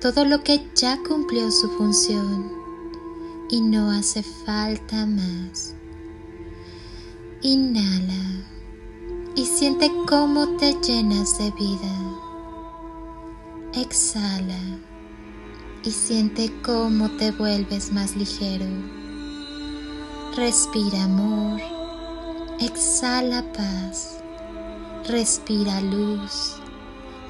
todo lo que ya cumplió su función y no hace falta más. Inhala y siente cómo te llenas de vida. Exhala y siente cómo te vuelves más ligero. Respira amor, exhala paz respira luz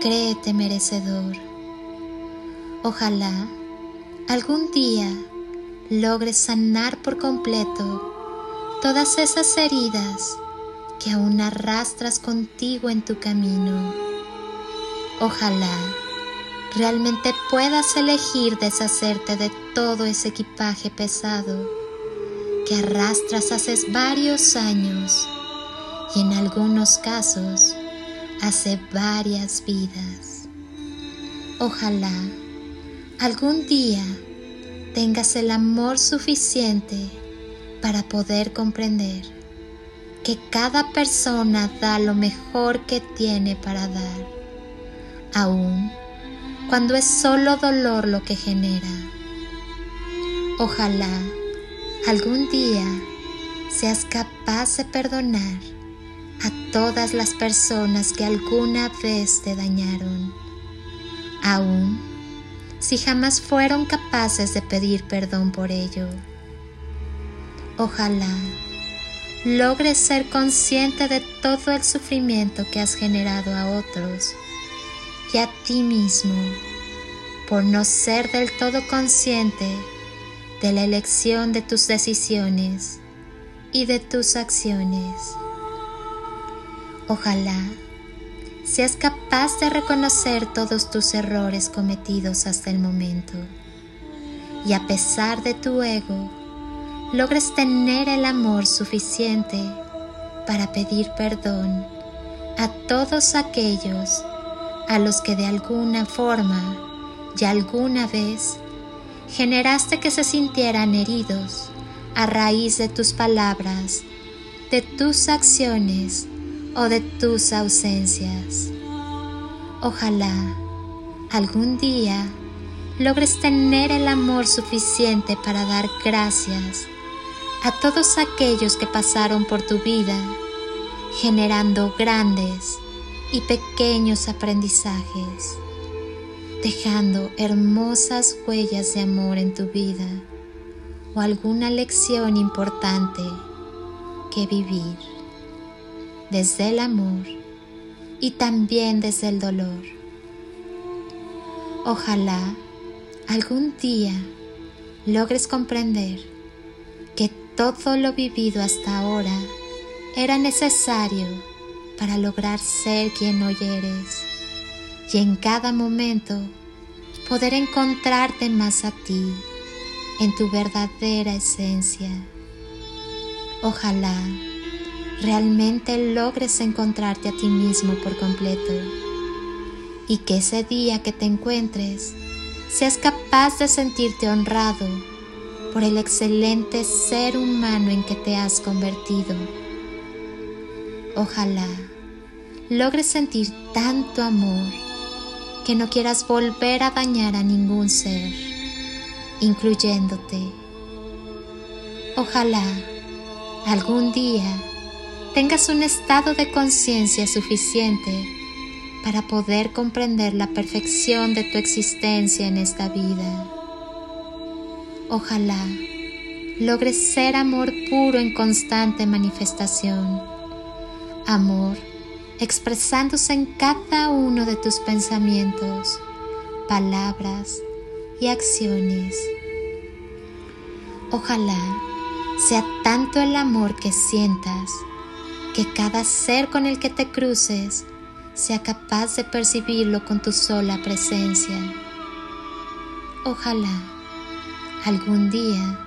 Créete merecedor. Ojalá algún día logres sanar por completo todas esas heridas que aún arrastras contigo en tu camino. Ojalá realmente puedas elegir deshacerte de todo ese equipaje pesado que arrastras hace varios años y en algunos casos hace varias vidas. Ojalá algún día tengas el amor suficiente para poder comprender que cada persona da lo mejor que tiene para dar, aun cuando es solo dolor lo que genera. Ojalá algún día seas capaz de perdonar a todas las personas que alguna vez te dañaron, aun si jamás fueron capaces de pedir perdón por ello. Ojalá logres ser consciente de todo el sufrimiento que has generado a otros y a ti mismo por no ser del todo consciente de la elección de tus decisiones y de tus acciones. Ojalá seas capaz de reconocer todos tus errores cometidos hasta el momento. Y a pesar de tu ego, logres tener el amor suficiente para pedir perdón a todos aquellos a los que de alguna forma y alguna vez generaste que se sintieran heridos a raíz de tus palabras, de tus acciones o de tus ausencias. Ojalá algún día logres tener el amor suficiente para dar gracias a todos aquellos que pasaron por tu vida, generando grandes y pequeños aprendizajes, dejando hermosas huellas de amor en tu vida o alguna lección importante que vivir desde el amor y también desde el dolor. Ojalá algún día logres comprender que todo lo vivido hasta ahora era necesario para lograr ser quien hoy eres y en cada momento poder encontrarte más a ti en tu verdadera esencia. Ojalá realmente logres encontrarte a ti mismo por completo y que ese día que te encuentres seas capaz de sentirte honrado por el excelente ser humano en que te has convertido. Ojalá logres sentir tanto amor que no quieras volver a dañar a ningún ser, incluyéndote. Ojalá algún día tengas un estado de conciencia suficiente para poder comprender la perfección de tu existencia en esta vida. Ojalá logres ser amor puro en constante manifestación. Amor expresándose en cada uno de tus pensamientos, palabras y acciones. Ojalá sea tanto el amor que sientas que cada ser con el que te cruces sea capaz de percibirlo con tu sola presencia. Ojalá algún día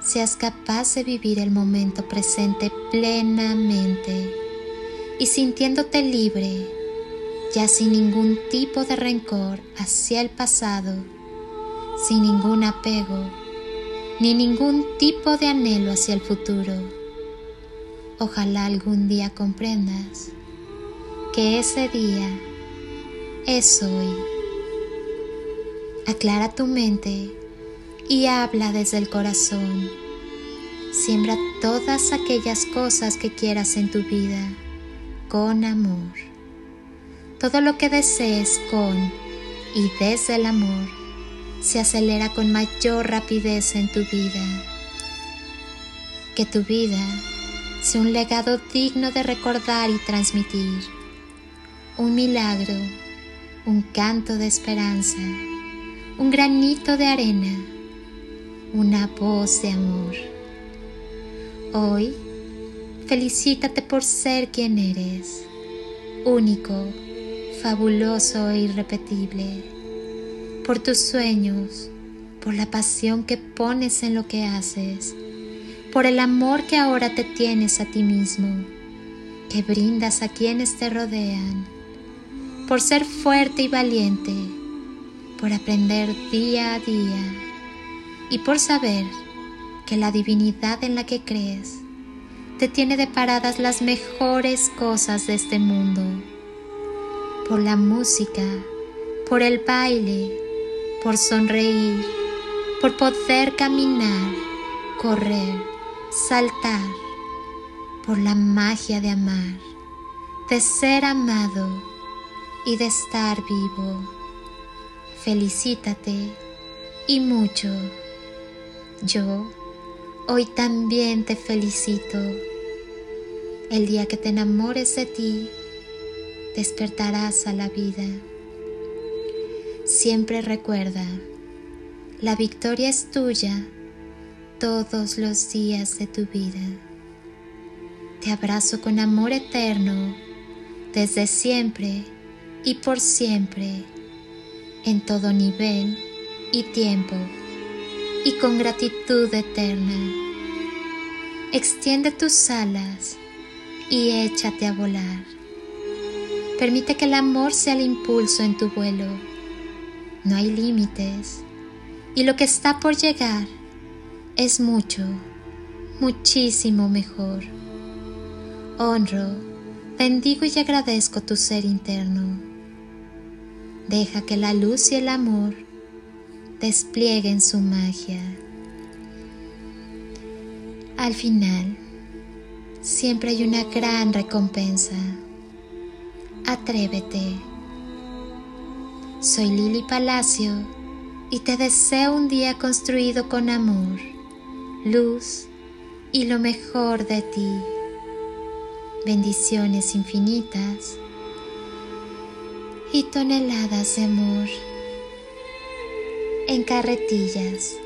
seas capaz de vivir el momento presente plenamente y sintiéndote libre, ya sin ningún tipo de rencor hacia el pasado, sin ningún apego, ni ningún tipo de anhelo hacia el futuro. Ojalá algún día comprendas que ese día es hoy. Aclara tu mente y habla desde el corazón. Siembra todas aquellas cosas que quieras en tu vida con amor. Todo lo que desees con y desde el amor se acelera con mayor rapidez en tu vida. Que tu vida sea un legado digno de recordar y transmitir, un milagro, un canto de esperanza, un granito de arena, una voz de amor. Hoy Felicítate por ser quien eres, único, fabuloso e irrepetible, por tus sueños, por la pasión que pones en lo que haces, por el amor que ahora te tienes a ti mismo, que brindas a quienes te rodean, por ser fuerte y valiente, por aprender día a día y por saber que la divinidad en la que crees te tiene deparadas las mejores cosas de este mundo. Por la música, por el baile, por sonreír, por poder caminar, correr, saltar, por la magia de amar, de ser amado y de estar vivo. Felicítate y mucho. Yo Hoy también te felicito. El día que te enamores de ti, despertarás a la vida. Siempre recuerda, la victoria es tuya todos los días de tu vida. Te abrazo con amor eterno, desde siempre y por siempre, en todo nivel y tiempo y con gratitud eterna. Extiende tus alas y échate a volar. Permite que el amor sea el impulso en tu vuelo. No hay límites y lo que está por llegar es mucho, muchísimo mejor. Honro, bendigo y agradezco tu ser interno. Deja que la luz y el amor desplieguen su magia. Al final, siempre hay una gran recompensa. Atrévete. Soy Lili Palacio y te deseo un día construido con amor, luz y lo mejor de ti. Bendiciones infinitas y toneladas de amor en carretillas.